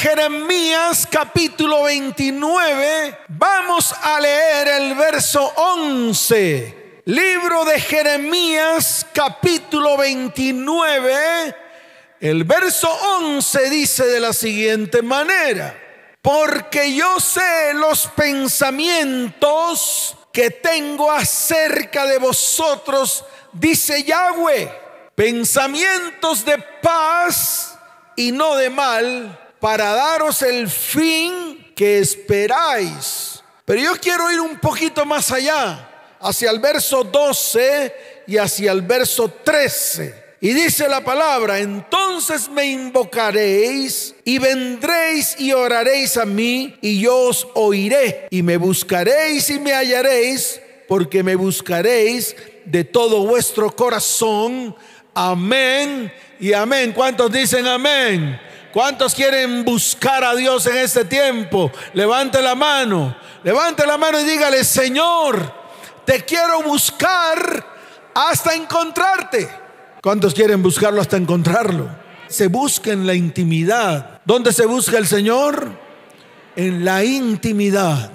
Jeremías capítulo 29, vamos a leer el verso 11. Libro de Jeremías capítulo 29, el verso 11 dice de la siguiente manera, porque yo sé los pensamientos que tengo acerca de vosotros, dice Yahweh, pensamientos de paz y no de mal, para daros el fin que esperáis. Pero yo quiero ir un poquito más allá, hacia el verso 12 y hacia el verso 13. Y dice la palabra, entonces me invocaréis y vendréis y oraréis a mí y yo os oiré y me buscaréis y me hallaréis porque me buscaréis de todo vuestro corazón. Amén y amén. ¿Cuántos dicen amén? ¿Cuántos quieren buscar a Dios en este tiempo? Levante la mano, levante la mano y dígale, Señor, te quiero buscar hasta encontrarte. ¿Cuántos quieren buscarlo hasta encontrarlo? Se busca en la intimidad. ¿Dónde se busca el Señor? En la intimidad.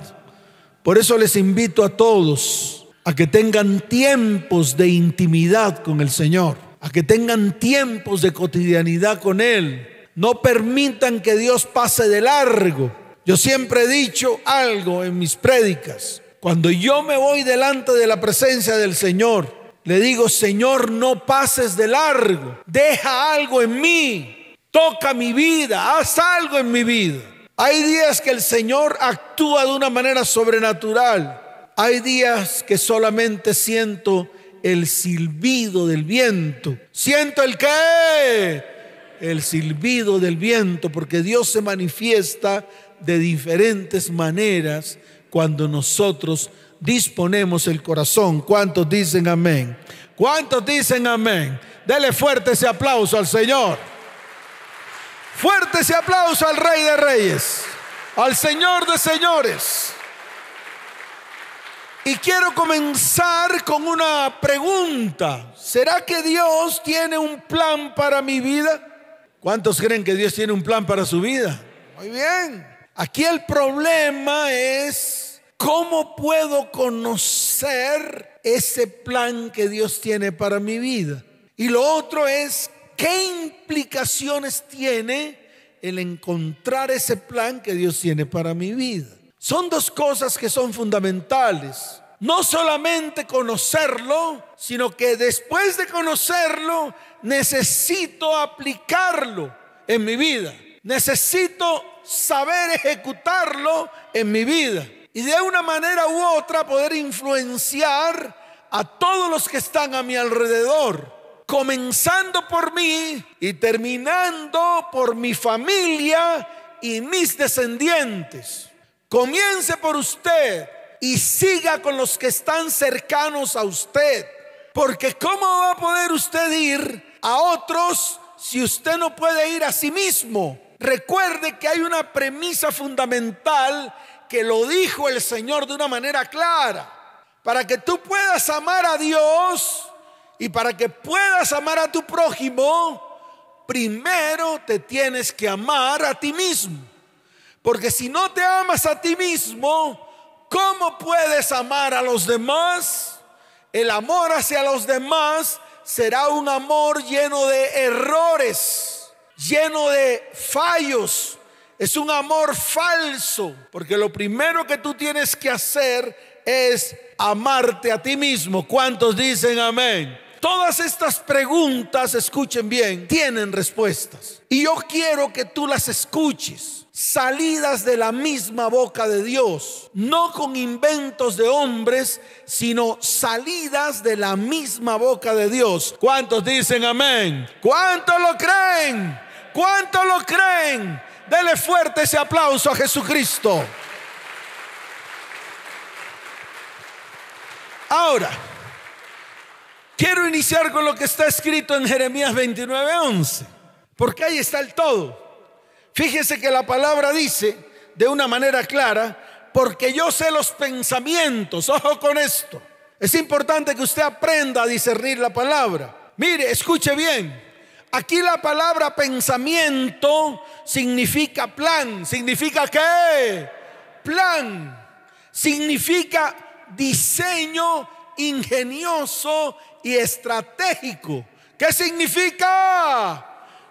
Por eso les invito a todos a que tengan tiempos de intimidad con el Señor, a que tengan tiempos de cotidianidad con Él. No permitan que Dios pase de largo. Yo siempre he dicho algo en mis prédicas. Cuando yo me voy delante de la presencia del Señor, le digo, Señor, no pases de largo, deja algo en mí, toca mi vida, haz algo en mi vida. Hay días que el Señor actúa de una manera sobrenatural. Hay días que solamente siento el silbido del viento. Siento el qué? El silbido del viento, porque Dios se manifiesta de diferentes maneras cuando nosotros disponemos el corazón. ¿Cuántos dicen amén? ¿Cuántos dicen amén? Dele fuerte ese aplauso al Señor. Fuerte ese aplauso al Rey de Reyes, al Señor de Señores. Y quiero comenzar con una pregunta. ¿Será que Dios tiene un plan para mi vida? ¿Cuántos creen que Dios tiene un plan para su vida? Muy bien. Aquí el problema es ¿Cómo puedo conocer ese plan que Dios tiene para mi vida? Y lo otro es, ¿qué implicaciones tiene el encontrar ese plan que Dios tiene para mi vida? Son dos cosas que son fundamentales. No solamente conocerlo, sino que después de conocerlo, necesito aplicarlo en mi vida. Necesito saber ejecutarlo en mi vida y de una manera u otra poder influenciar a todos los que están a mi alrededor, comenzando por mí y terminando por mi familia y mis descendientes. Comience por usted y siga con los que están cercanos a usted, porque ¿cómo va a poder usted ir a otros si usted no puede ir a sí mismo? Recuerde que hay una premisa fundamental que lo dijo el Señor de una manera clara. Para que tú puedas amar a Dios y para que puedas amar a tu prójimo, primero te tienes que amar a ti mismo. Porque si no te amas a ti mismo, ¿cómo puedes amar a los demás? El amor hacia los demás será un amor lleno de errores, lleno de fallos, es un amor falso, porque lo primero que tú tienes que hacer es amarte a ti mismo. ¿Cuántos dicen amén? Todas estas preguntas, escuchen bien, tienen respuestas. Y yo quiero que tú las escuches, salidas de la misma boca de Dios, no con inventos de hombres, sino salidas de la misma boca de Dios. ¿Cuántos dicen amén? ¿Cuántos lo creen? ¿Cuántos lo creen? Dele fuerte ese aplauso a Jesucristo. Ahora, quiero iniciar con lo que está escrito en Jeremías 29:11, porque ahí está el todo. Fíjese que la palabra dice de una manera clara, porque yo sé los pensamientos, ojo con esto. Es importante que usted aprenda a discernir la palabra. Mire, escuche bien, Aquí la palabra pensamiento significa plan. ¿Significa qué? Plan. Significa diseño ingenioso y estratégico. ¿Qué significa?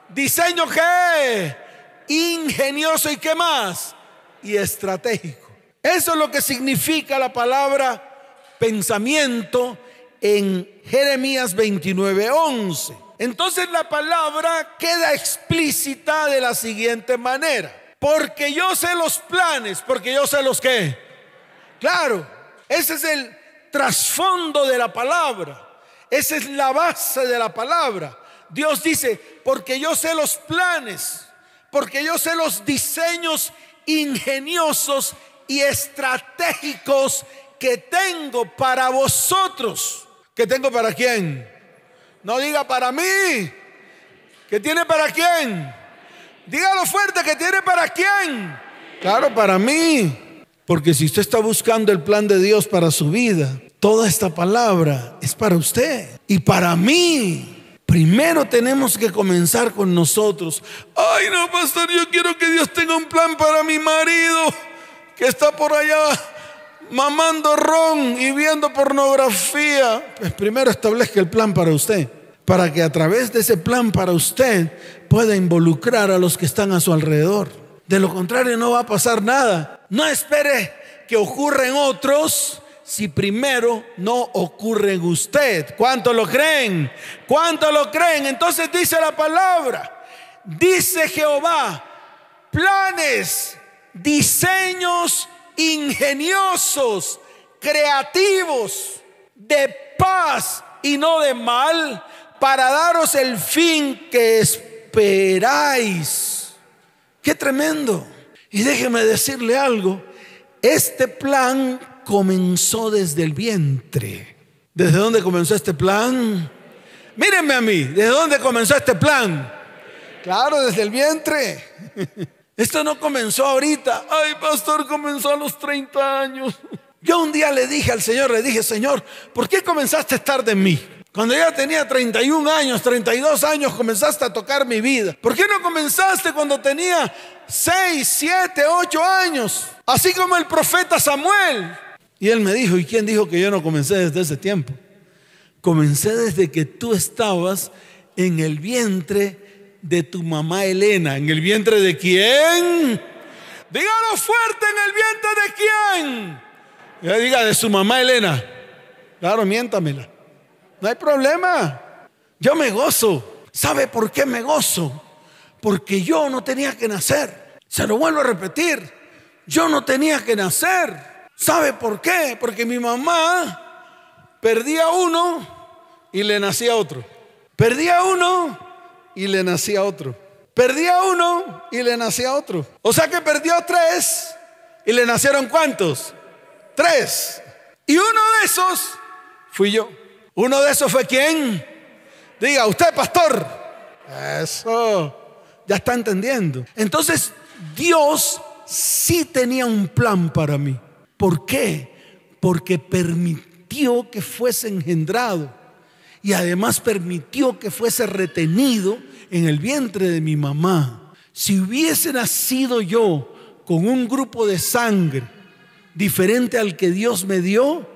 Diseño qué? Ingenioso y qué más? Y estratégico. Eso es lo que significa la palabra pensamiento en Jeremías 29:11. Entonces la palabra queda explícita de la siguiente manera. Porque yo sé los planes, porque yo sé los que. Claro, ese es el trasfondo de la palabra. Esa es la base de la palabra. Dios dice, porque yo sé los planes, porque yo sé los diseños ingeniosos y estratégicos que tengo para vosotros. ¿Que tengo para quién? No diga para mí. ¿Que tiene para quién? Dígalo fuerte, ¿que tiene para quién? Claro, para mí. Porque si usted está buscando el plan de Dios para su vida, toda esta palabra es para usted y para mí. Primero tenemos que comenzar con nosotros. Ay, no, pastor, yo quiero que Dios tenga un plan para mi marido que está por allá mamando ron y viendo pornografía. Pues primero establezca el plan para usted, para que a través de ese plan para usted pueda involucrar a los que están a su alrededor. De lo contrario no va a pasar nada. No espere que ocurra en otros si primero no ocurre en usted. ¿Cuánto lo creen? ¿Cuánto lo creen? Entonces dice la palabra, dice Jehová, planes, diseños ingeniosos, creativos, de paz y no de mal, para daros el fin que esperáis. Qué tremendo. Y déjeme decirle algo, este plan comenzó desde el vientre. ¿Desde dónde comenzó este plan? Mírenme a mí, ¿desde dónde comenzó este plan? Claro, desde el vientre. Esto no comenzó ahorita. Ay, pastor, comenzó a los 30 años. Yo un día le dije al Señor, le dije, Señor, ¿por qué comenzaste a estar de mí? Cuando ya tenía 31 años, 32 años, comenzaste a tocar mi vida. ¿Por qué no comenzaste cuando tenía 6, 7, 8 años? Así como el profeta Samuel. Y él me dijo, ¿y quién dijo que yo no comencé desde ese tiempo? Comencé desde que tú estabas en el vientre de tu mamá Elena. ¿En el vientre de quién? Dígalo fuerte, ¿en el vientre de quién? Ya diga, de su mamá Elena. Claro, miéntamela. No hay problema. Yo me gozo. ¿Sabe por qué me gozo? Porque yo no tenía que nacer. Se lo vuelvo a repetir. Yo no tenía que nacer. ¿Sabe por qué? Porque mi mamá perdía uno y le nacía otro. Perdía uno y le nacía otro. Perdía uno y le nacía otro. O sea que perdió tres y le nacieron cuántos? Tres. Y uno de esos fui yo. Uno de esos fue quién? Diga, usted pastor. Eso. Ya está entendiendo. Entonces, Dios sí tenía un plan para mí. ¿Por qué? Porque permitió que fuese engendrado y además permitió que fuese retenido en el vientre de mi mamá. Si hubiese nacido yo con un grupo de sangre diferente al que Dios me dio,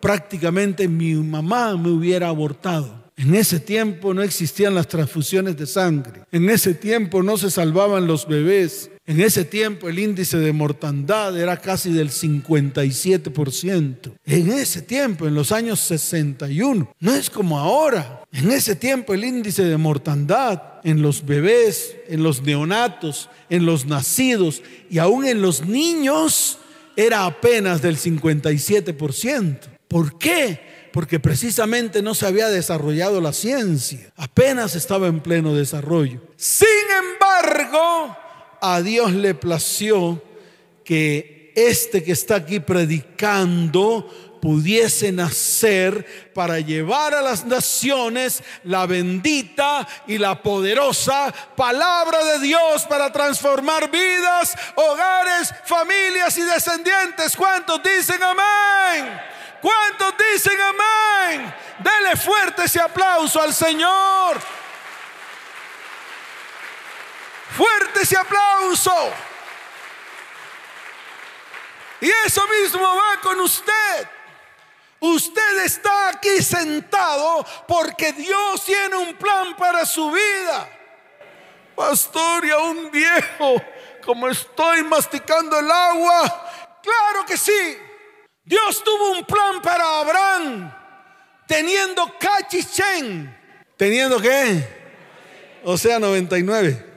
prácticamente mi mamá me hubiera abortado. En ese tiempo no existían las transfusiones de sangre. En ese tiempo no se salvaban los bebés. En ese tiempo el índice de mortandad era casi del 57%. En ese tiempo, en los años 61, no es como ahora. En ese tiempo el índice de mortandad en los bebés, en los neonatos, en los nacidos y aún en los niños era apenas del 57%. ¿Por qué? Porque precisamente no se había desarrollado la ciencia, apenas estaba en pleno desarrollo. Sin embargo, a Dios le plació que este que está aquí predicando pudiese nacer para llevar a las naciones la bendita y la poderosa palabra de Dios para transformar vidas, hogares, familias y descendientes. ¿Cuántos dicen amén? ¿Cuántos dicen amén? Dele fuerte ese aplauso al Señor. Fuerte ese aplauso. Y eso mismo va con usted. Usted está aquí sentado porque Dios tiene un plan para su vida. Pastor, y a un viejo, como estoy masticando el agua, claro que sí. Dios tuvo un plan para Abraham, teniendo cachichen. ¿Teniendo qué? O sea, 99.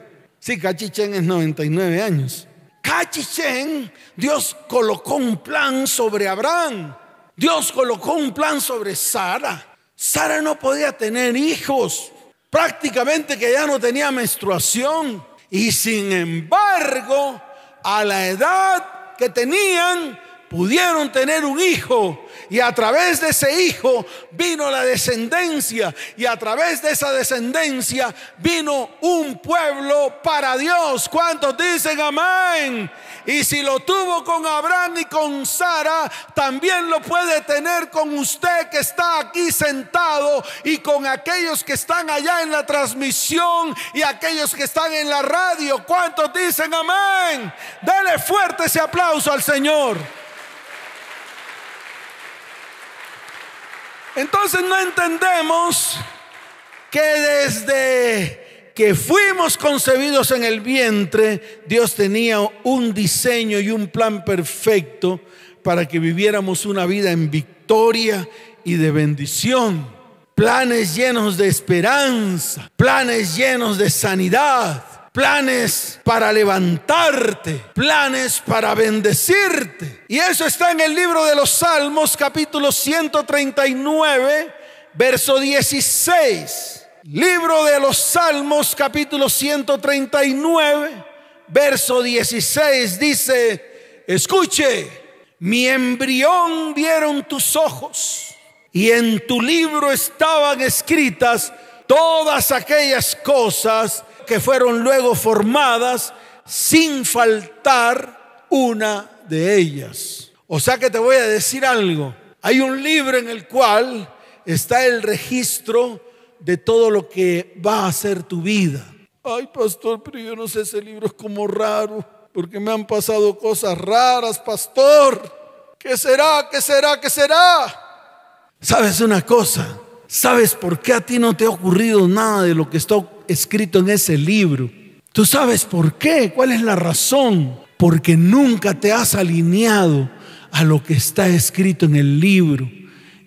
Sí, cachichen es 99 años. Cachichen, Dios colocó un plan sobre Abraham. Dios colocó un plan sobre Sara. Sara no podía tener hijos. Prácticamente que ya no tenía menstruación. Y sin embargo, a la edad que tenían, pudieron tener un hijo y a través de ese hijo vino la descendencia y a través de esa descendencia vino un pueblo para Dios. ¿Cuántos dicen amén? Y si lo tuvo con Abraham y con Sara, también lo puede tener con usted que está aquí sentado y con aquellos que están allá en la transmisión y aquellos que están en la radio. ¿Cuántos dicen amén? Dele fuerte ese aplauso al Señor. Entonces no entendemos que desde que fuimos concebidos en el vientre, Dios tenía un diseño y un plan perfecto para que viviéramos una vida en victoria y de bendición. Planes llenos de esperanza, planes llenos de sanidad, planes para levantarte, planes para bendecirte. Y eso está en el libro de los Salmos capítulo 139, verso 16. Libro de los Salmos capítulo 139, verso 16 dice, escuche, mi embrión vieron tus ojos y en tu libro estaban escritas todas aquellas cosas que fueron luego formadas sin faltar una de ellas. O sea que te voy a decir algo. Hay un libro en el cual está el registro de todo lo que va a ser tu vida. Ay, pastor, pero yo no sé, ese libro es como raro, porque me han pasado cosas raras, pastor. ¿Qué será? ¿Qué será? ¿Qué será? ¿Sabes una cosa? ¿Sabes por qué a ti no te ha ocurrido nada de lo que está escrito en ese libro? ¿Tú sabes por qué? ¿Cuál es la razón? Porque nunca te has alineado a lo que está escrito en el libro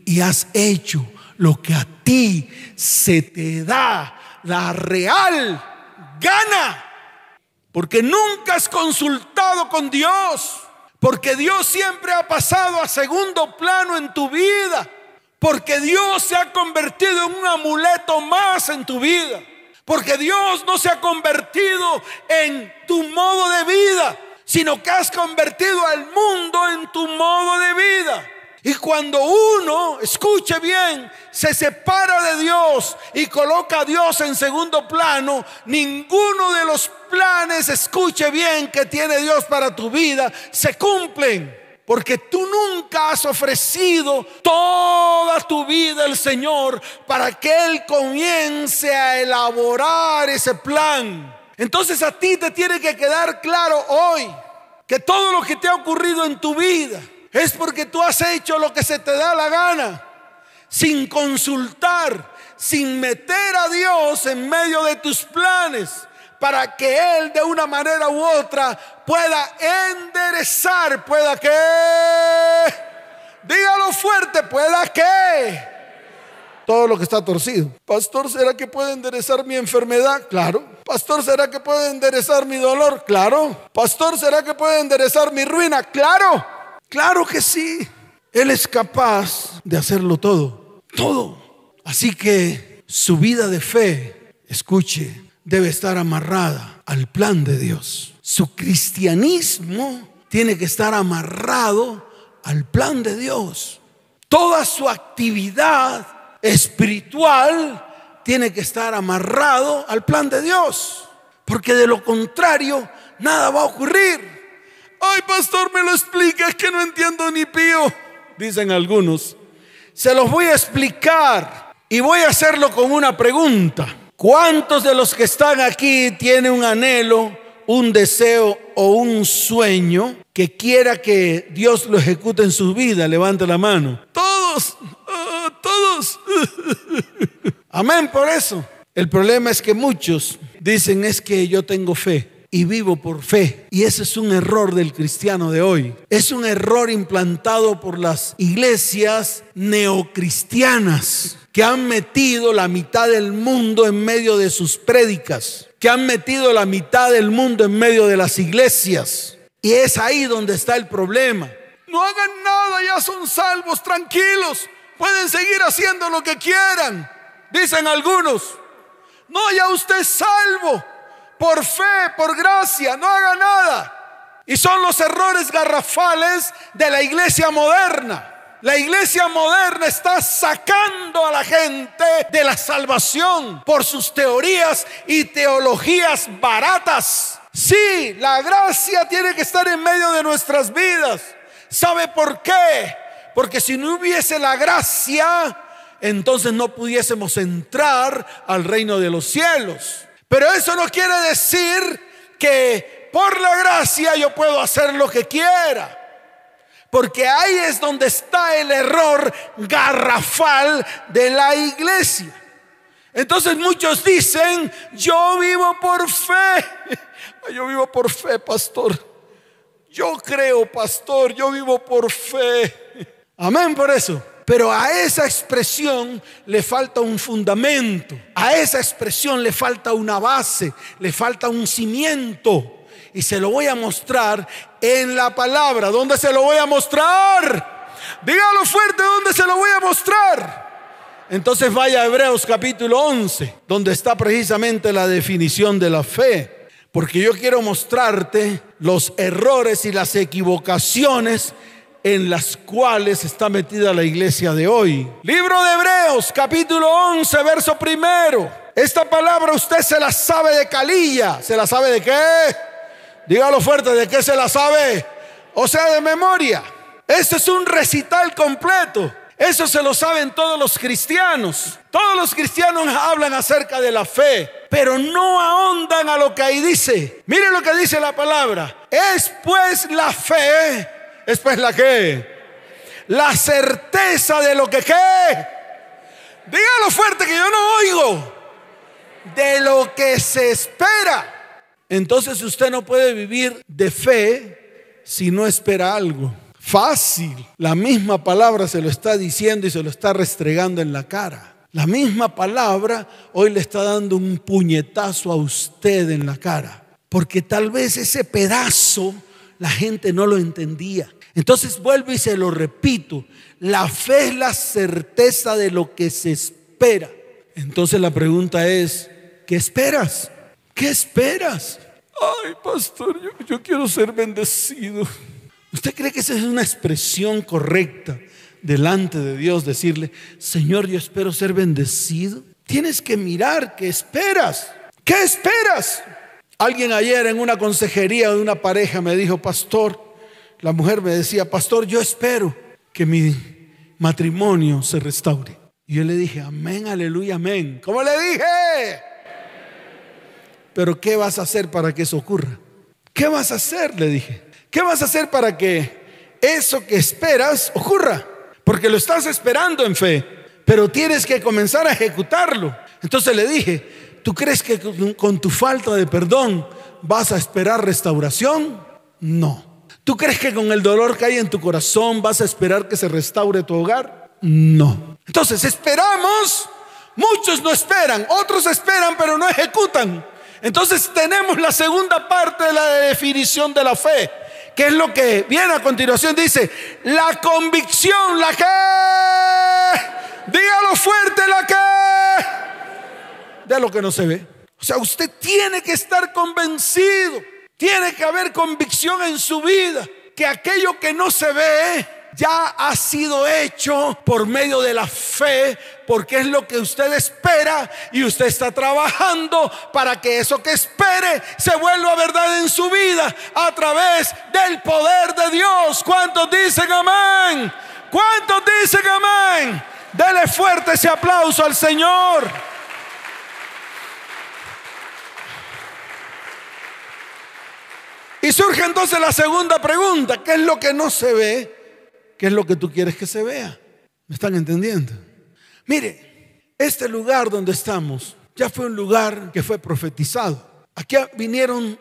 y has hecho lo que a ti se te da la real gana. Porque nunca has consultado con Dios. Porque Dios siempre ha pasado a segundo plano en tu vida. Porque Dios se ha convertido en un amuleto más en tu vida. Porque Dios no se ha convertido en tu modo de vida, sino que has convertido al mundo en tu modo de vida. Y cuando uno, escuche bien, se separa de Dios y coloca a Dios en segundo plano, ninguno de los planes, escuche bien, que tiene Dios para tu vida, se cumplen. Porque tú nunca has ofrecido toda tu vida al Señor para que Él comience a elaborar ese plan. Entonces a ti te tiene que quedar claro hoy que todo lo que te ha ocurrido en tu vida es porque tú has hecho lo que se te da la gana, sin consultar, sin meter a Dios en medio de tus planes para que Él de una manera u otra pueda enderezar, pueda que, dígalo fuerte, pueda que todo lo que está torcido. Pastor, ¿será que puede enderezar mi enfermedad? Claro. Pastor, ¿será que puede enderezar mi dolor? Claro. Pastor, ¿será que puede enderezar mi ruina? Claro. Claro que sí. Él es capaz de hacerlo todo. Todo. Así que su vida de fe, escuche, debe estar amarrada al plan de Dios. Su cristianismo tiene que estar amarrado al plan de Dios. Toda su actividad espiritual tiene que estar amarrado al plan de Dios. Porque de lo contrario, nada va a ocurrir. Ay, pastor, me lo explica, es que no entiendo ni pío, dicen algunos. Se los voy a explicar y voy a hacerlo con una pregunta. ¿Cuántos de los que están aquí tienen un anhelo, un deseo o un sueño que quiera que Dios lo ejecute en su vida? Levante la mano. Todos, ah, todos. Amén por eso. El problema es que muchos dicen es que yo tengo fe y vivo por fe. Y ese es un error del cristiano de hoy. Es un error implantado por las iglesias neocristianas que han metido la mitad del mundo en medio de sus prédicas, que han metido la mitad del mundo en medio de las iglesias. Y es ahí donde está el problema. No hagan nada, ya son salvos, tranquilos. Pueden seguir haciendo lo que quieran, dicen algunos. No, ya usted salvo por fe, por gracia, no haga nada. Y son los errores garrafales de la iglesia moderna. La iglesia moderna está sacando a la gente de la salvación por sus teorías y teologías baratas. Sí, la gracia tiene que estar en medio de nuestras vidas. ¿Sabe por qué? Porque si no hubiese la gracia, entonces no pudiésemos entrar al reino de los cielos. Pero eso no quiere decir que por la gracia yo puedo hacer lo que quiera. Porque ahí es donde está el error garrafal de la iglesia. Entonces muchos dicen, yo vivo por fe. Yo vivo por fe, pastor. Yo creo, pastor, yo vivo por fe. Amén por eso. Pero a esa expresión le falta un fundamento, a esa expresión le falta una base, le falta un cimiento. Y se lo voy a mostrar en la palabra. ¿Dónde se lo voy a mostrar? Dígalo fuerte, ¿dónde se lo voy a mostrar? Entonces vaya a Hebreos capítulo 11, donde está precisamente la definición de la fe. Porque yo quiero mostrarte los errores y las equivocaciones en las cuales está metida la iglesia de hoy. Libro de Hebreos, capítulo 11, verso primero. Esta palabra usted se la sabe de calilla. ¿Se la sabe de qué? Dígalo fuerte, ¿de qué se la sabe? O sea, de memoria. Este es un recital completo. Eso se lo saben todos los cristianos. Todos los cristianos hablan acerca de la fe, pero no ahondan a lo que ahí dice. Mire lo que dice la palabra. Es pues la fe es pues la que, la certeza de lo que qué. Dígalo fuerte que yo no oigo. De lo que se espera. Entonces usted no puede vivir de fe si no espera algo. Fácil. La misma palabra se lo está diciendo y se lo está restregando en la cara. La misma palabra hoy le está dando un puñetazo a usted en la cara. Porque tal vez ese pedazo la gente no lo entendía. Entonces vuelvo y se lo repito, la fe es la certeza de lo que se espera. Entonces la pregunta es, ¿qué esperas? ¿Qué esperas? Ay, pastor, yo, quiero ser bendecido. ¿Usted cree que esa es una expresión correcta delante de Dios? Decirle, Señor, yo espero ser bendecido. Tienes que mirar qué esperas. ¿Qué esperas? Alguien ayer en una consejería de una pareja me dijo, pastor, la mujer me decía, pastor, yo espero que mi matrimonio se restaure. Y yo le dije, amén, aleluya, amén. ¿Cómo le dije? Pero ¿qué vas a hacer para que eso ocurra? ¿Qué vas a hacer? Le dije. ¿Qué vas a hacer para que eso que esperas ocurra? Porque lo estás esperando en fe, pero tienes que comenzar a ejecutarlo. Entonces le dije, ¿tú crees que con tu falta de perdón vas a esperar restauración? No. ¿Tú crees que con el dolor que hay en tu corazón vas a esperar que se restaure tu hogar? No. Entonces esperamos, muchos no esperan, otros esperan pero no ejecutan. Entonces tenemos la segunda parte de la definición de la fe, que es lo que viene a continuación. Dice, la convicción, la que, dígalo fuerte, la que, de lo que no se ve. O sea, usted tiene que estar convencido tiene que haber convicción en su vida que aquello que no se ve ya ha sido hecho por medio de la fe, porque es lo que usted espera y usted está trabajando para que eso que espere se vuelva verdad en su vida a través del poder de Dios. ¿Cuántos dicen amén? ¿Cuántos dicen amén? Dele fuerte ese aplauso al Señor. Y surge entonces la segunda pregunta, ¿qué es lo que no se ve? ¿Qué es lo que tú quieres que se vea? ¿Me están entendiendo? Mire, este lugar donde estamos ya fue un lugar que fue profetizado. Aquí vinieron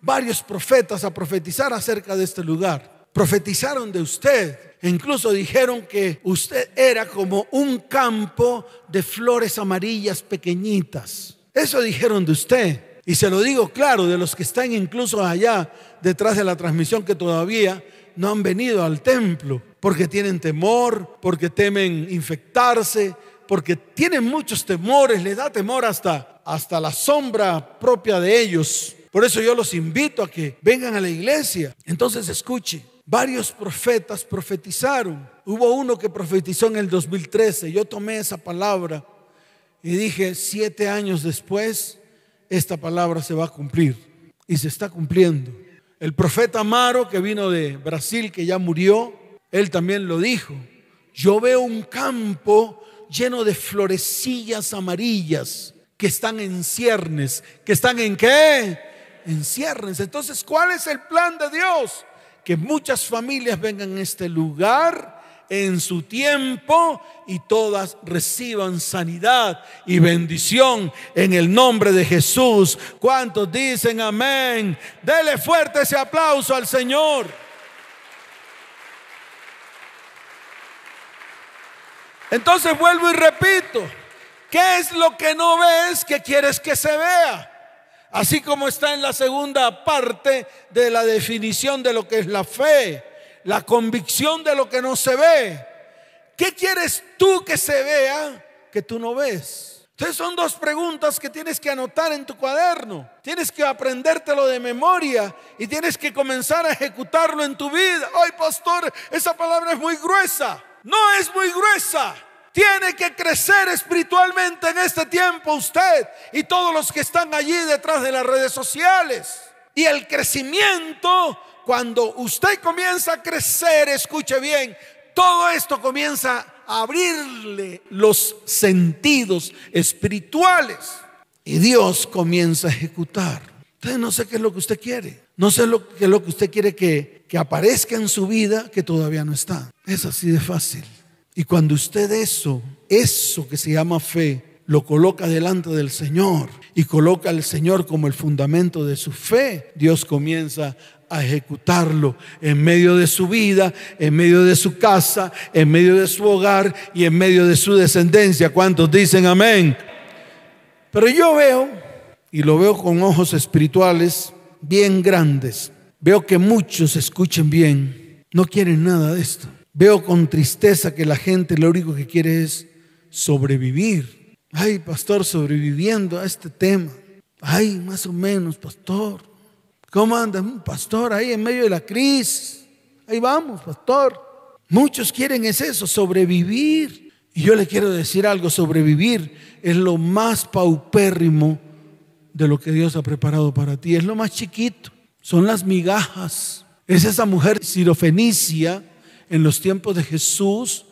varios profetas a profetizar acerca de este lugar. Profetizaron de usted. E incluso dijeron que usted era como un campo de flores amarillas pequeñitas. Eso dijeron de usted. Y se lo digo claro, de los que están incluso allá detrás de la transmisión que todavía no han venido al templo, porque tienen temor, porque temen infectarse, porque tienen muchos temores, les da temor hasta, hasta la sombra propia de ellos. Por eso yo los invito a que vengan a la iglesia. Entonces escuche, varios profetas profetizaron. Hubo uno que profetizó en el 2013. Yo tomé esa palabra y dije, siete años después, esta palabra se va a cumplir y se está cumpliendo. El profeta Amaro, que vino de Brasil, que ya murió, él también lo dijo. Yo veo un campo lleno de florecillas amarillas que están en ciernes. ¿Que están en qué? En ciernes. Entonces, ¿cuál es el plan de Dios? Que muchas familias vengan a este lugar en su tiempo y todas reciban sanidad y bendición en el nombre de Jesús. ¿Cuántos dicen amén? Dele fuerte ese aplauso al Señor. Entonces vuelvo y repito, ¿qué es lo que no ves que quieres que se vea? Así como está en la segunda parte de la definición de lo que es la fe la convicción de lo que no se ve. ¿Qué quieres tú que se vea que tú no ves? Entonces son dos preguntas que tienes que anotar en tu cuaderno. Tienes que aprendértelo de memoria y tienes que comenzar a ejecutarlo en tu vida. Ay, pastor, esa palabra es muy gruesa. No es muy gruesa. Tiene que crecer espiritualmente en este tiempo usted y todos los que están allí detrás de las redes sociales. Y el crecimiento cuando usted comienza a crecer, escuche bien, todo esto comienza a abrirle los sentidos espirituales y Dios comienza a ejecutar. Entonces no sé qué es lo que usted quiere. No sé lo, qué es lo que usted quiere que, que aparezca en su vida que todavía no está. Es así de fácil. Y cuando usted eso, eso que se llama fe, lo coloca delante del Señor y coloca al Señor como el fundamento de su fe, Dios comienza a ejecutarlo en medio de su vida, en medio de su casa, en medio de su hogar y en medio de su descendencia. ¿Cuántos dicen amén? Pero yo veo, y lo veo con ojos espirituales bien grandes, veo que muchos escuchen bien, no quieren nada de esto. Veo con tristeza que la gente lo único que quiere es sobrevivir. Ay, pastor, sobreviviendo a este tema. Ay, más o menos, pastor. ¿Cómo anda pastor ahí en medio de la crisis? Ahí vamos, pastor. Muchos quieren es eso, sobrevivir. Y yo le quiero decir algo, sobrevivir es lo más paupérrimo de lo que Dios ha preparado para ti. Es lo más chiquito, son las migajas. Es esa mujer sirofenicia en los tiempos de Jesús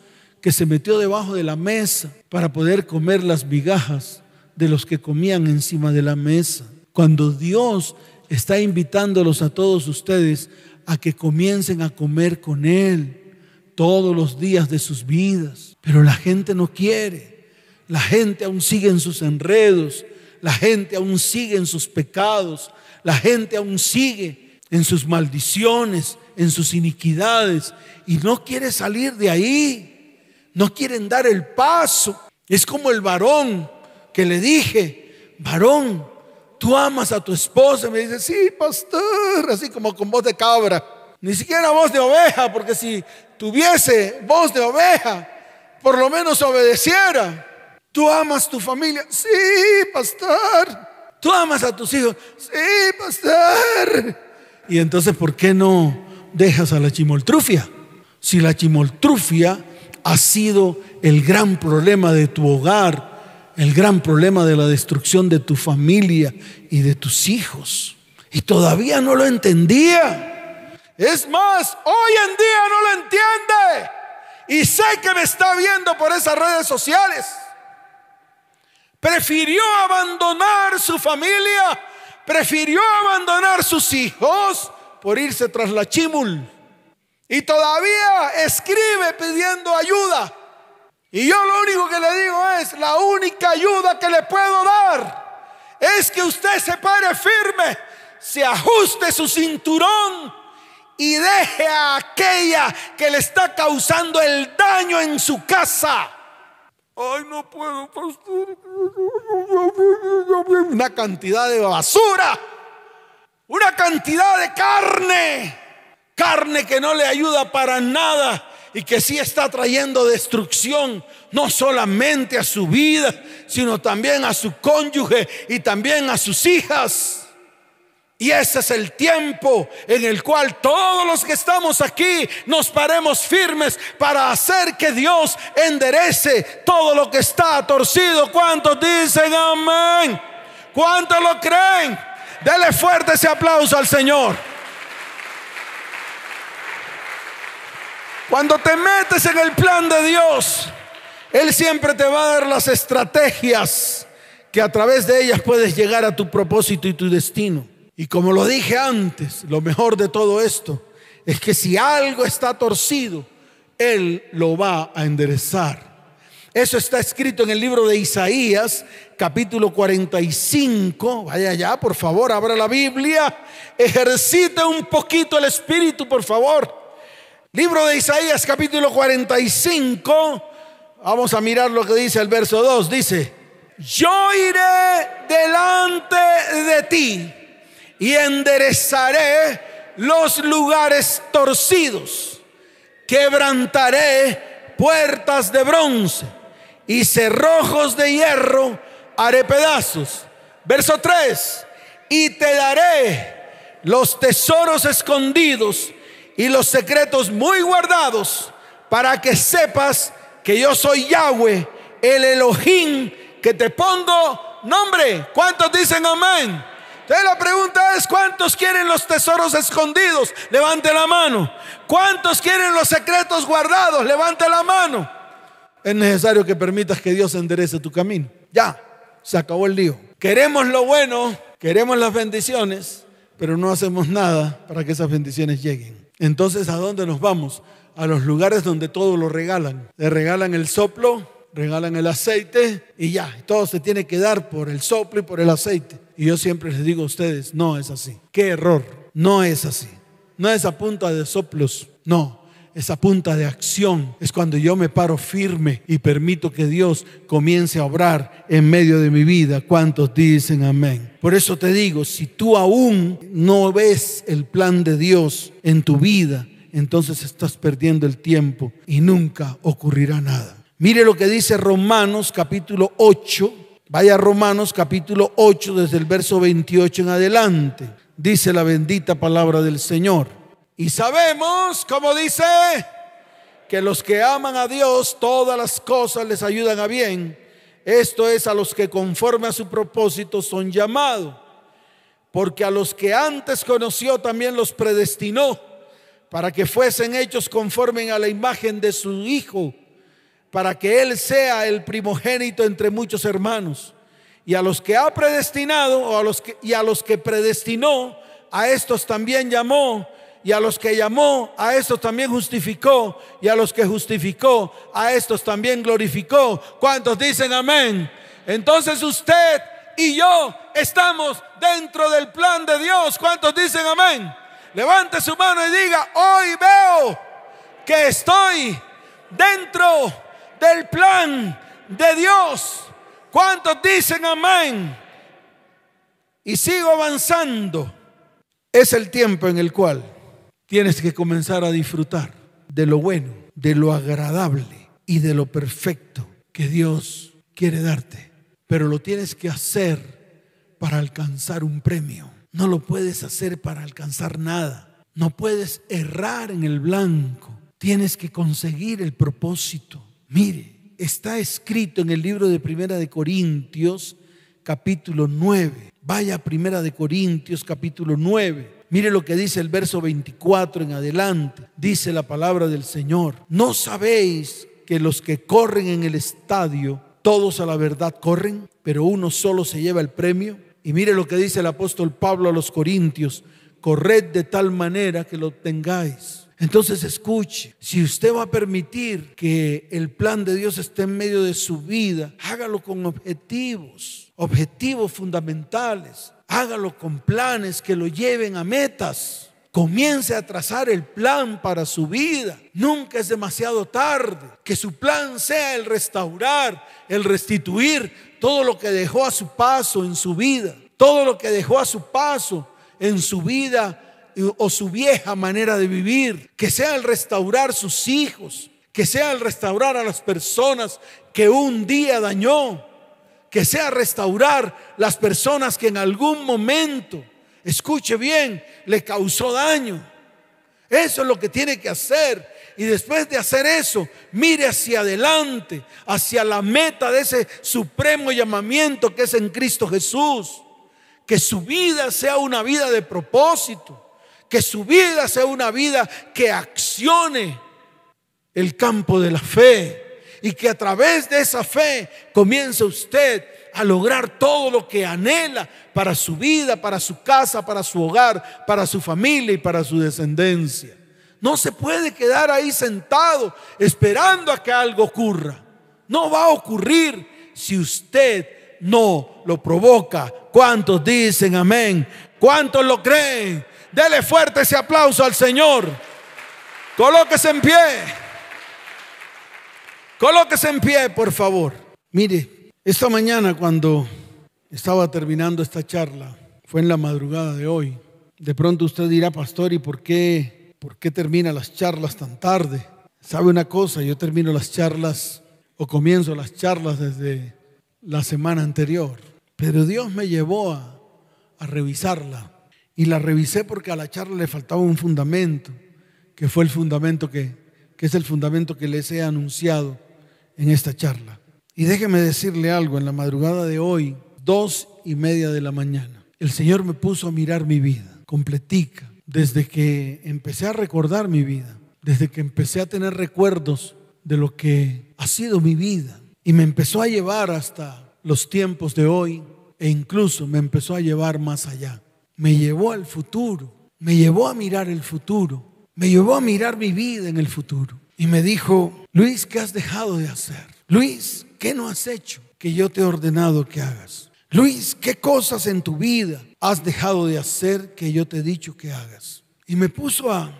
que se metió debajo de la mesa para poder comer las migajas de los que comían encima de la mesa. Cuando Dios está invitándolos a todos ustedes a que comiencen a comer con Él todos los días de sus vidas. Pero la gente no quiere. La gente aún sigue en sus enredos. La gente aún sigue en sus pecados. La gente aún sigue en sus maldiciones, en sus iniquidades. Y no quiere salir de ahí. No quieren dar el paso. Es como el varón que le dije, varón, tú amas a tu esposa. Y me dice, sí, pastor, así como con voz de cabra. Ni siquiera voz de oveja, porque si tuviese voz de oveja, por lo menos obedeciera. Tú amas tu familia. Sí, pastor. Tú amas a tus hijos. Sí, pastor. Y entonces, ¿por qué no dejas a la chimoltrufia? Si la chimoltrufia ha sido el gran problema de tu hogar, el gran problema de la destrucción de tu familia y de tus hijos. Y todavía no lo entendía. Es más, hoy en día no lo entiende. Y sé que me está viendo por esas redes sociales. Prefirió abandonar su familia, prefirió abandonar sus hijos por irse tras la chimul. Y todavía escribe pidiendo ayuda. Y yo lo único que le digo es, la única ayuda que le puedo dar es que usted se pare firme, se ajuste su cinturón y deje a aquella que le está causando el daño en su casa. Ay, no puedo, pastor. Una cantidad de basura. Una cantidad de carne. Carne que no le ayuda para nada y que sí está trayendo destrucción, no solamente a su vida, sino también a su cónyuge y también a sus hijas. Y ese es el tiempo en el cual todos los que estamos aquí nos paremos firmes para hacer que Dios enderece todo lo que está torcido. ¿Cuántos dicen amén? ¿Cuántos lo creen? Dele fuerte ese aplauso al Señor. Cuando te metes en el plan de Dios, Él siempre te va a dar las estrategias que a través de ellas puedes llegar a tu propósito y tu destino. Y como lo dije antes, lo mejor de todo esto es que si algo está torcido, Él lo va a enderezar. Eso está escrito en el libro de Isaías, capítulo 45. Vaya allá, por favor, abra la Biblia. Ejercite un poquito el espíritu, por favor. Libro de Isaías, capítulo 45. Vamos a mirar lo que dice el verso 2. Dice, yo iré delante de ti y enderezaré los lugares torcidos, quebrantaré puertas de bronce y cerrojos de hierro haré pedazos. Verso 3, y te daré los tesoros escondidos y los secretos muy guardados para que sepas que yo soy Yahweh, el Elohim, que te pongo nombre. ¿Cuántos dicen amén? Entonces la pregunta es, ¿cuántos quieren los tesoros escondidos? Levante la mano. ¿Cuántos quieren los secretos guardados? Levante la mano. Es necesario que permitas que Dios enderece tu camino. Ya, se acabó el lío. Queremos lo bueno, queremos las bendiciones, pero no hacemos nada para que esas bendiciones lleguen. Entonces, ¿a dónde nos vamos? A los lugares donde todo lo regalan. Le regalan el soplo, regalan el aceite y ya, todo se tiene que dar por el soplo y por el aceite. Y yo siempre les digo a ustedes, no es así. Qué error. No es así. No es a punta de soplos. No. Es a punta de acción. Es cuando yo me paro firme y permito que Dios comience a obrar en medio de mi vida. ¿Cuántos dicen amén? Por eso te digo, si tú aún no ves el plan de Dios en tu vida, entonces estás perdiendo el tiempo y nunca ocurrirá nada. Mire lo que dice Romanos capítulo 8, Vaya Romanos capítulo 8 desde el verso 28 en adelante. Dice la bendita palabra del Señor. Y sabemos, como dice, que los que aman a Dios, todas las cosas les ayudan a bien. Esto es a los que conforme a su propósito son llamados. Porque a los que antes conoció también los predestinó para que fuesen hechos conforme a la imagen de su Hijo para que Él sea el primogénito entre muchos hermanos. Y a los que ha predestinado, o a los que, y a los que predestinó, a estos también llamó, y a los que llamó, a estos también justificó, y a los que justificó, a estos también glorificó. ¿Cuántos dicen amén? Entonces usted y yo estamos dentro del plan de Dios. ¿Cuántos dicen amén? Levante su mano y diga, hoy veo que estoy dentro del plan de Dios. ¿Cuántos dicen amén? Y sigo avanzando. Es el tiempo en el cual tienes que comenzar a disfrutar de lo bueno, de lo agradable y de lo perfecto que Dios quiere darte. Pero lo tienes que hacer para alcanzar un premio. No lo puedes hacer para alcanzar nada. No puedes errar en el blanco. Tienes que conseguir el propósito. Mire, está escrito en el libro de Primera de Corintios, capítulo 9. Vaya a Primera de Corintios, capítulo 9. Mire lo que dice el verso 24 en adelante. Dice la palabra del Señor. ¿No sabéis que los que corren en el estadio, todos a la verdad corren, pero uno solo se lleva el premio? Y mire lo que dice el apóstol Pablo a los Corintios corred de tal manera que lo obtengáis. Entonces escuche, si usted va a permitir que el plan de Dios esté en medio de su vida, hágalo con objetivos, objetivos fundamentales. Hágalo con planes que lo lleven a metas. Comience a trazar el plan para su vida. Nunca es demasiado tarde. Que su plan sea el restaurar, el restituir todo lo que dejó a su paso en su vida. Todo lo que dejó a su paso en su vida o su vieja manera de vivir, que sea el restaurar sus hijos, que sea el restaurar a las personas que un día dañó, que sea restaurar las personas que en algún momento, escuche bien, le causó daño. Eso es lo que tiene que hacer. Y después de hacer eso, mire hacia adelante, hacia la meta de ese supremo llamamiento que es en Cristo Jesús. Que su vida sea una vida de propósito que su vida sea una vida que accione el campo de la fe y que a través de esa fe comience usted a lograr todo lo que anhela para su vida, para su casa, para su hogar, para su familia y para su descendencia. No se puede quedar ahí sentado esperando a que algo ocurra. No va a ocurrir si usted no lo provoca. ¿Cuántos dicen amén? ¿Cuántos lo creen? Dele fuerte ese aplauso al Señor. Colóquese en pie. Colóquese en pie, por favor. Mire, esta mañana cuando estaba terminando esta charla, fue en la madrugada de hoy. De pronto usted dirá, pastor, ¿y por qué, por qué termina las charlas tan tarde? ¿Sabe una cosa? Yo termino las charlas o comienzo las charlas desde la semana anterior. Pero Dios me llevó a, a revisarla y la revisé porque a la charla le faltaba un fundamento, que fue el fundamento que, es el fundamento que les he anunciado en esta charla. Y déjeme decirle algo, en la madrugada de hoy, dos y media de la mañana, el Señor me puso a mirar mi vida, completica, desde que empecé a recordar mi vida, desde que empecé a tener recuerdos de lo que ha sido mi vida, y me empezó a llevar hasta los tiempos de hoy, e incluso me empezó a llevar más allá me llevó al futuro, me llevó a mirar el futuro, me llevó a mirar mi vida en el futuro. Y me dijo, Luis, ¿qué has dejado de hacer? Luis, ¿qué no has hecho que yo te he ordenado que hagas? Luis, ¿qué cosas en tu vida has dejado de hacer que yo te he dicho que hagas? Y me puso a,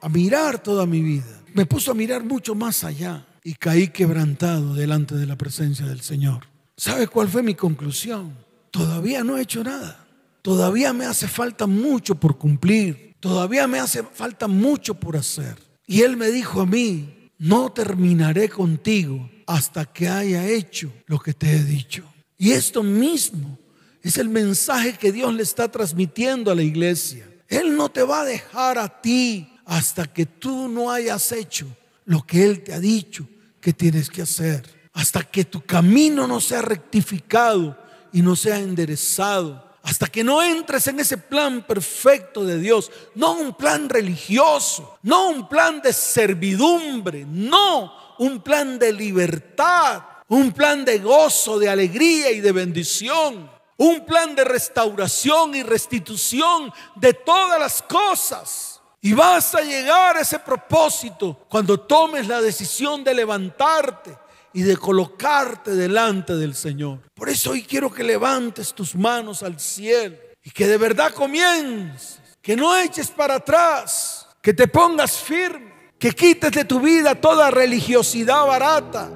a mirar toda mi vida, me puso a mirar mucho más allá y caí quebrantado delante de la presencia del Señor. ¿Sabe cuál fue mi conclusión? Todavía no he hecho nada. Todavía me hace falta mucho por cumplir. Todavía me hace falta mucho por hacer. Y él me dijo a mí, no terminaré contigo hasta que haya hecho lo que te he dicho. Y esto mismo es el mensaje que Dios le está transmitiendo a la iglesia. Él no te va a dejar a ti hasta que tú no hayas hecho lo que Él te ha dicho que tienes que hacer. Hasta que tu camino no sea rectificado y no sea enderezado hasta que no entres en ese plan perfecto de Dios, no un plan religioso, no un plan de servidumbre, no un plan de libertad, un plan de gozo, de alegría y de bendición, un plan de restauración y restitución de todas las cosas. Y vas a llegar a ese propósito cuando tomes la decisión de levantarte y de colocarte delante del Señor. Por eso hoy quiero que levantes tus manos al cielo y que de verdad comiences, que no eches para atrás, que te pongas firme, que quites de tu vida toda religiosidad barata,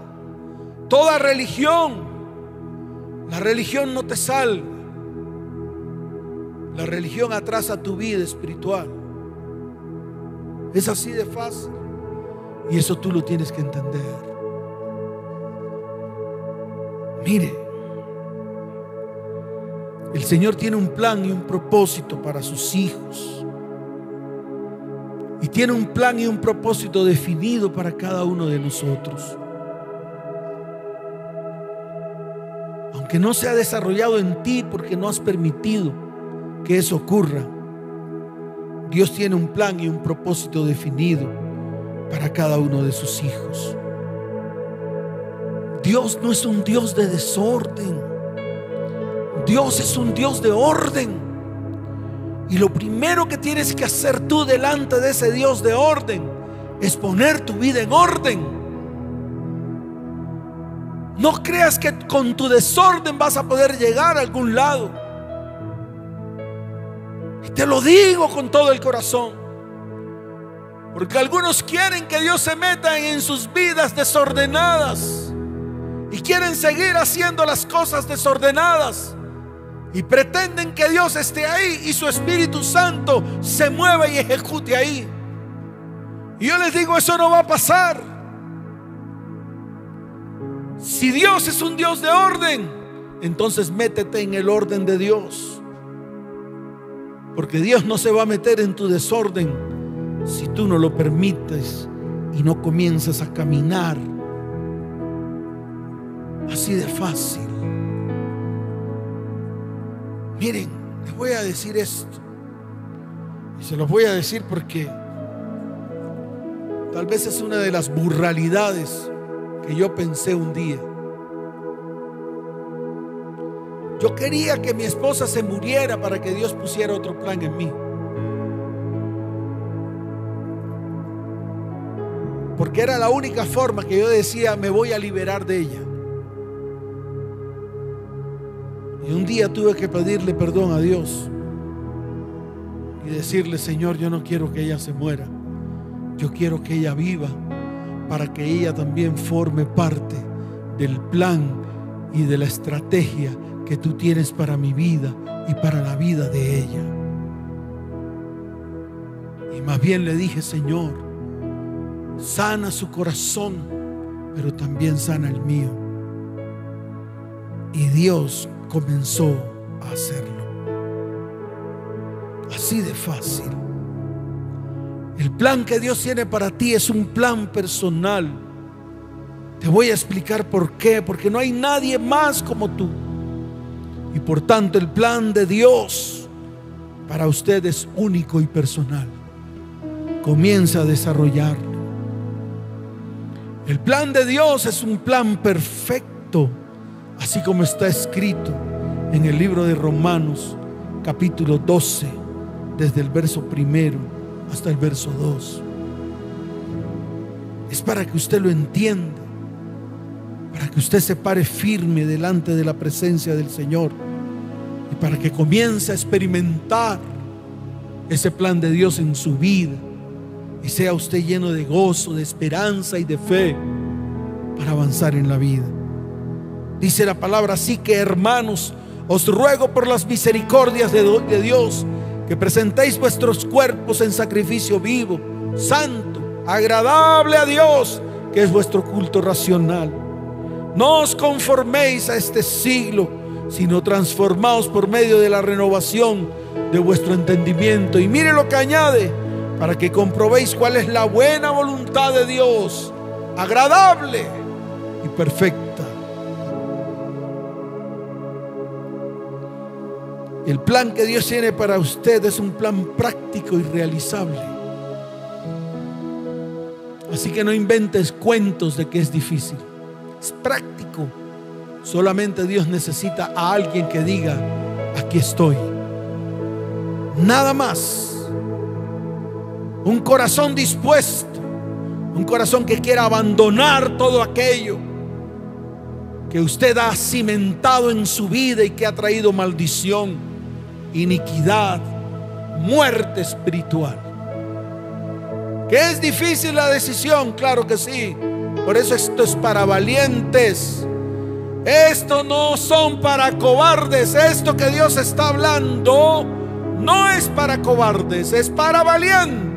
toda religión. La religión no te salva. La religión atrasa tu vida espiritual. Es así de fácil. Y eso tú lo tienes que entender. Mire, el Señor tiene un plan y un propósito para sus hijos. Y tiene un plan y un propósito definido para cada uno de nosotros. Aunque no se ha desarrollado en ti porque no has permitido que eso ocurra, Dios tiene un plan y un propósito definido para cada uno de sus hijos. Dios no es un Dios de desorden. Dios es un Dios de orden. Y lo primero que tienes que hacer tú delante de ese Dios de orden es poner tu vida en orden. No creas que con tu desorden vas a poder llegar a algún lado. Y te lo digo con todo el corazón. Porque algunos quieren que Dios se meta en sus vidas desordenadas. Y quieren seguir haciendo las cosas desordenadas. Y pretenden que Dios esté ahí y su Espíritu Santo se mueva y ejecute ahí. Y yo les digo, eso no va a pasar. Si Dios es un Dios de orden, entonces métete en el orden de Dios. Porque Dios no se va a meter en tu desorden si tú no lo permites y no comienzas a caminar. Así de fácil. Miren, les voy a decir esto. Y se los voy a decir porque tal vez es una de las burralidades que yo pensé un día. Yo quería que mi esposa se muriera para que Dios pusiera otro plan en mí. Porque era la única forma que yo decía, me voy a liberar de ella. Y un día tuve que pedirle perdón a Dios y decirle, Señor, yo no quiero que ella se muera. Yo quiero que ella viva para que ella también forme parte del plan y de la estrategia que tú tienes para mi vida y para la vida de ella. Y más bien le dije, Señor, sana su corazón, pero también sana el mío. Y Dios comenzó a hacerlo. Así de fácil. El plan que Dios tiene para ti es un plan personal. Te voy a explicar por qué. Porque no hay nadie más como tú. Y por tanto el plan de Dios para usted es único y personal. Comienza a desarrollarlo. El plan de Dios es un plan perfecto así como está escrito en el libro de Romanos capítulo 12, desde el verso primero hasta el verso 2. Es para que usted lo entienda, para que usted se pare firme delante de la presencia del Señor y para que comience a experimentar ese plan de Dios en su vida y sea usted lleno de gozo, de esperanza y de fe para avanzar en la vida. Dice la palabra así que hermanos, os ruego por las misericordias de, Dios que presentéis vuestros cuerpos en sacrificio vivo, santo, agradable a Dios, que es vuestro culto racional. No os conforméis a este siglo, sino transformaos por medio de la renovación de vuestro entendimiento. Y mire lo que añade, para que comprobéis cuál es la buena voluntad de Dios, agradable y perfecta. El plan que Dios tiene para usted es un plan práctico y realizable. Así que no inventes cuentos de que es difícil. Es práctico. Solamente Dios necesita a alguien que diga, aquí estoy. Nada más. Un corazón dispuesto. Un corazón que quiera abandonar todo aquello que usted ha cimentado en su vida y que ha traído maldición iniquidad, muerte espiritual. ¿Que es difícil la decisión? Claro que sí. Por eso esto es para valientes. Esto no son para cobardes. Esto que Dios está hablando no es para cobardes, es para valientes.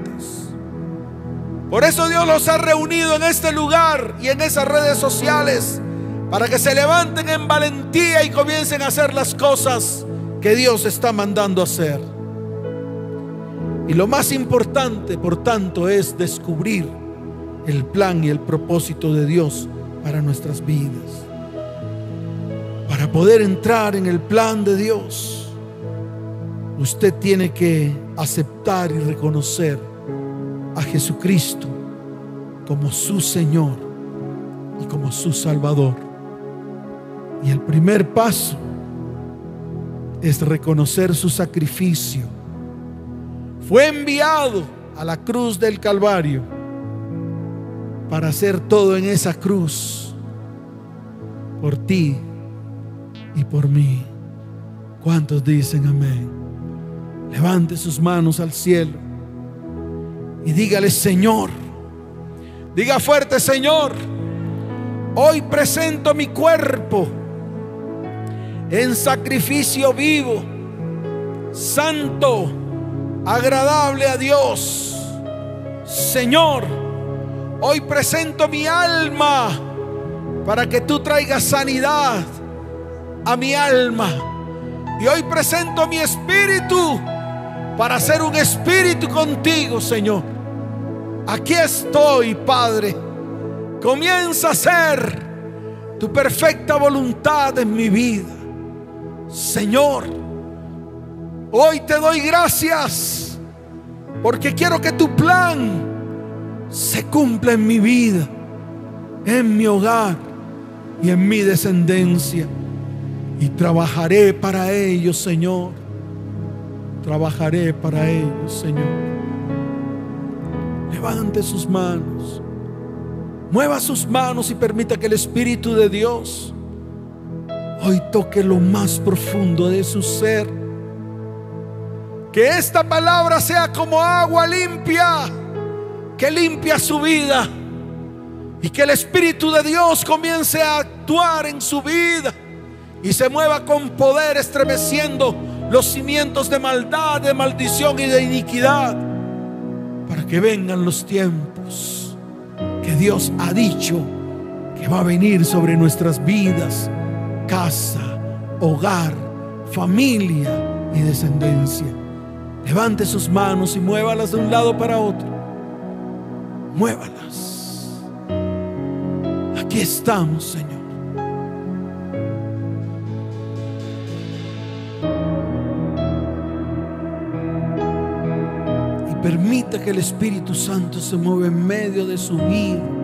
Por eso Dios los ha reunido en este lugar y en esas redes sociales para que se levanten en valentía y comiencen a hacer las cosas que Dios está mandando hacer. Y lo más importante, por tanto, es descubrir el plan y el propósito de Dios para nuestras vidas. Para poder entrar en el plan de Dios, usted tiene que aceptar y reconocer a Jesucristo como su Señor y como su Salvador. Y el primer paso es reconocer su sacrificio fue enviado a la cruz del Calvario para hacer todo en esa cruz por ti y por mí. ¿Cuántos dicen amén? Levante sus manos al cielo y dígale, Señor, diga fuerte, Señor, hoy presento mi cuerpo en sacrificio vivo, santo, agradable a Dios. Señor, hoy presento mi alma para que tú traigas sanidad a mi alma. Y hoy presento mi espíritu para ser un espíritu contigo, Señor. Aquí estoy, Padre. Comienza a ser tu perfecta voluntad en mi vida. Señor, hoy te doy gracias porque quiero que tu plan se cumpla en mi vida, en mi hogar y en mi descendencia. Y trabajaré para ellos, Señor. Trabajaré para ellos, Señor. Levante sus manos. Mueva sus manos y permita que el Espíritu de Dios hoy toque lo más profundo de su ser. Que esta palabra sea como agua limpia, que limpia su vida. Y que el Espíritu de Dios comience a actuar en su vida y se mueva con poder estremeciendo los cimientos de maldad, de maldición y de iniquidad. Para que vengan los tiempos que Dios ha dicho que va a venir sobre nuestras vidas casa, hogar, familia y descendencia. Levante sus manos y muévalas de un lado para otro. Muévalas. Aquí estamos, Señor. Y permita que el Espíritu Santo se mueva en medio de su vida.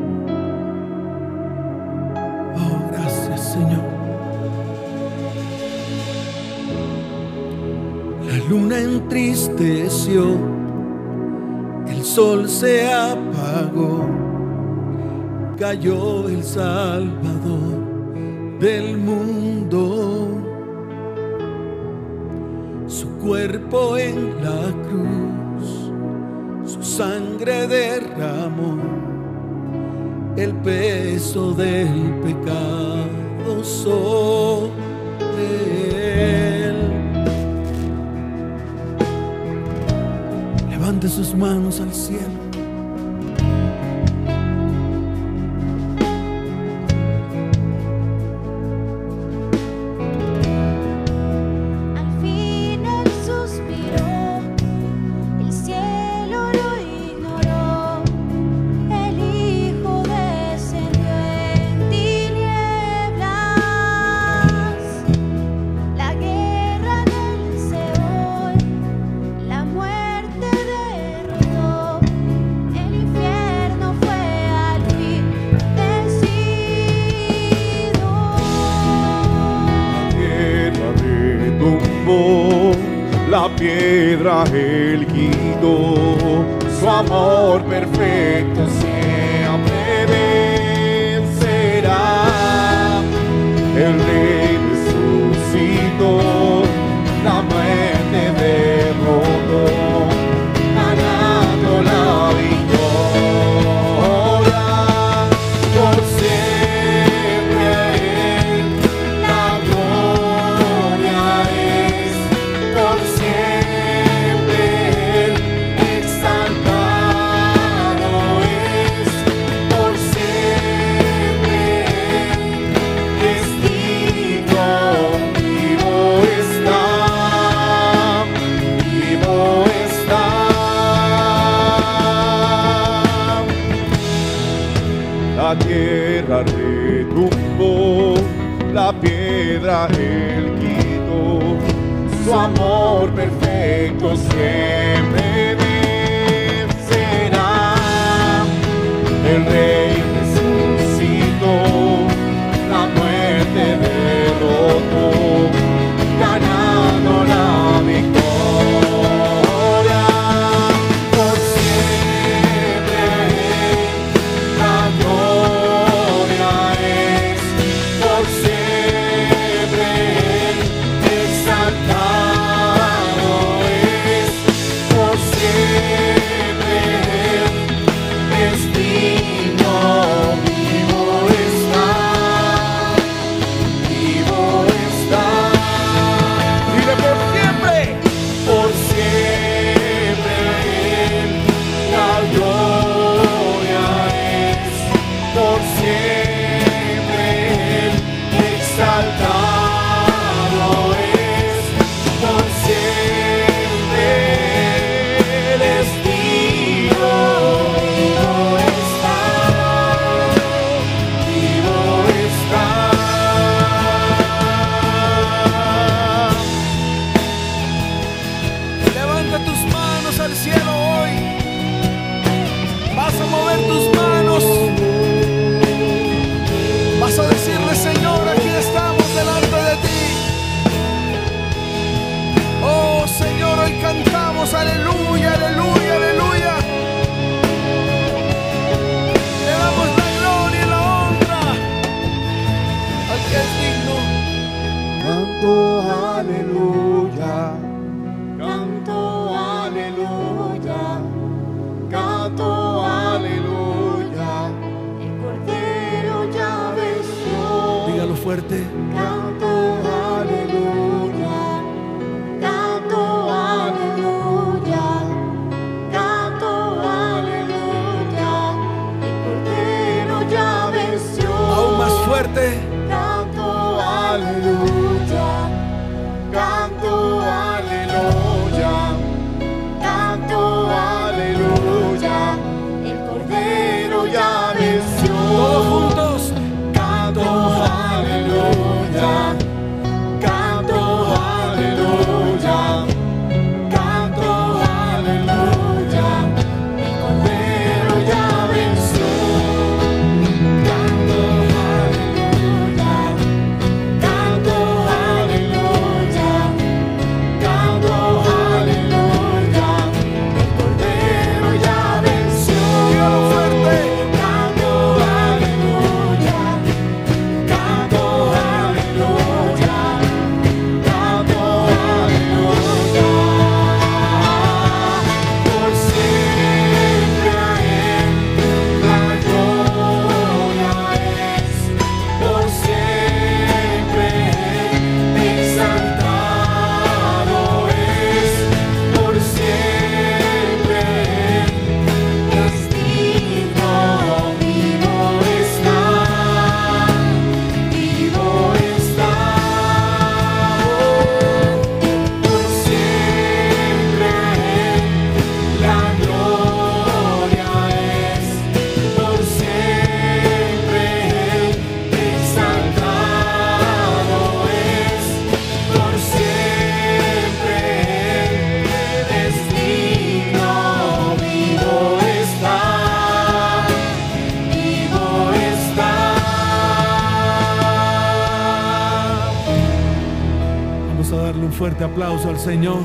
Luna entristeció, el sol se apagó, cayó el Salvador del mundo. Su cuerpo en la cruz, su sangre derramó el peso del pecado sobre Levante sus manos al cielo. La tierra retumbó, la piedra él quitó, su amor perfecto siempre vencerá. El rey Señor.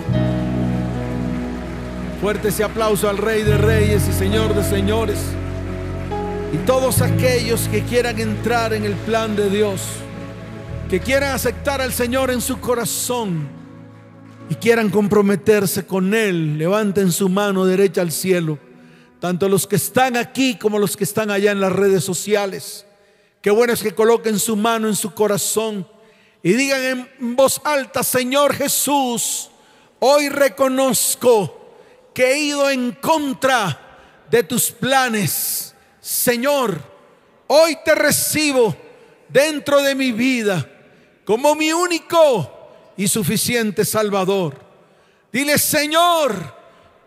Fuerte ese aplauso al Rey de Reyes y Señor de Señores. Y todos aquellos que quieran entrar en el plan de Dios, que quieran aceptar al Señor en su corazón y quieran comprometerse con Él, levanten su mano derecha al cielo. Tanto los que están aquí como los que están allá en las redes sociales. Qué bueno es que coloquen su mano en su corazón y digan en voz alta, Señor Jesús, hoy reconozco que he ido en contra de tus planes. Señor, hoy te recibo dentro de mi vida como mi único y suficiente Salvador. Dile, Señor,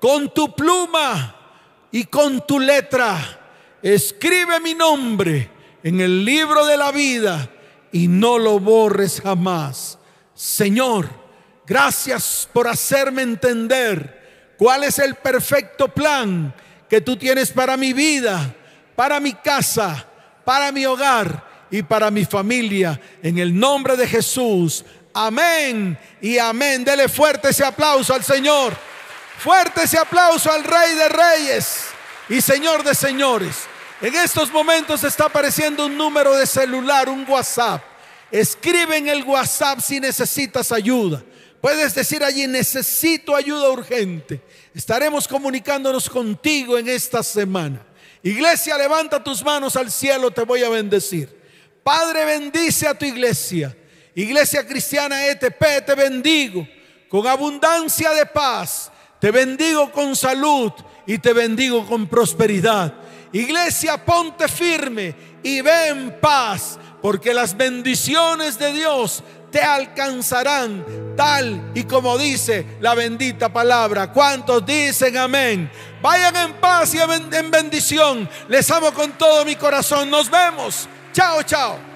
con tu pluma y con tu letra, escribe mi nombre en el libro de la vida y no lo borres jamás. Señor, gracias por hacerme entender cuál es el perfecto plan que tú tienes para mi vida, para mi casa, para mi hogar y para mi familia. En el nombre de Jesús. Amén y amén. Dele fuerte ese aplauso al Señor. Fuerte ese aplauso al Rey de Reyes y Señor de Señores. En estos momentos está apareciendo un número de celular, un WhatsApp. Escribe en el WhatsApp si necesitas ayuda. Puedes decir allí, necesito ayuda urgente. Estaremos comunicándonos contigo en esta semana. Iglesia, levanta tus manos al cielo, te voy a bendecir. Padre, bendice a tu iglesia. Iglesia Cristiana ETP, te bendigo con abundancia de paz. Te bendigo con salud y te bendigo con prosperidad. Iglesia, ponte firme y ve en paz, porque las bendiciones de Dios te alcanzarán tal y como dice la bendita palabra. ¿Cuántos dicen amén? Vayan en paz y en bendición. Les amo con todo mi corazón. Nos vemos. Chao, chao.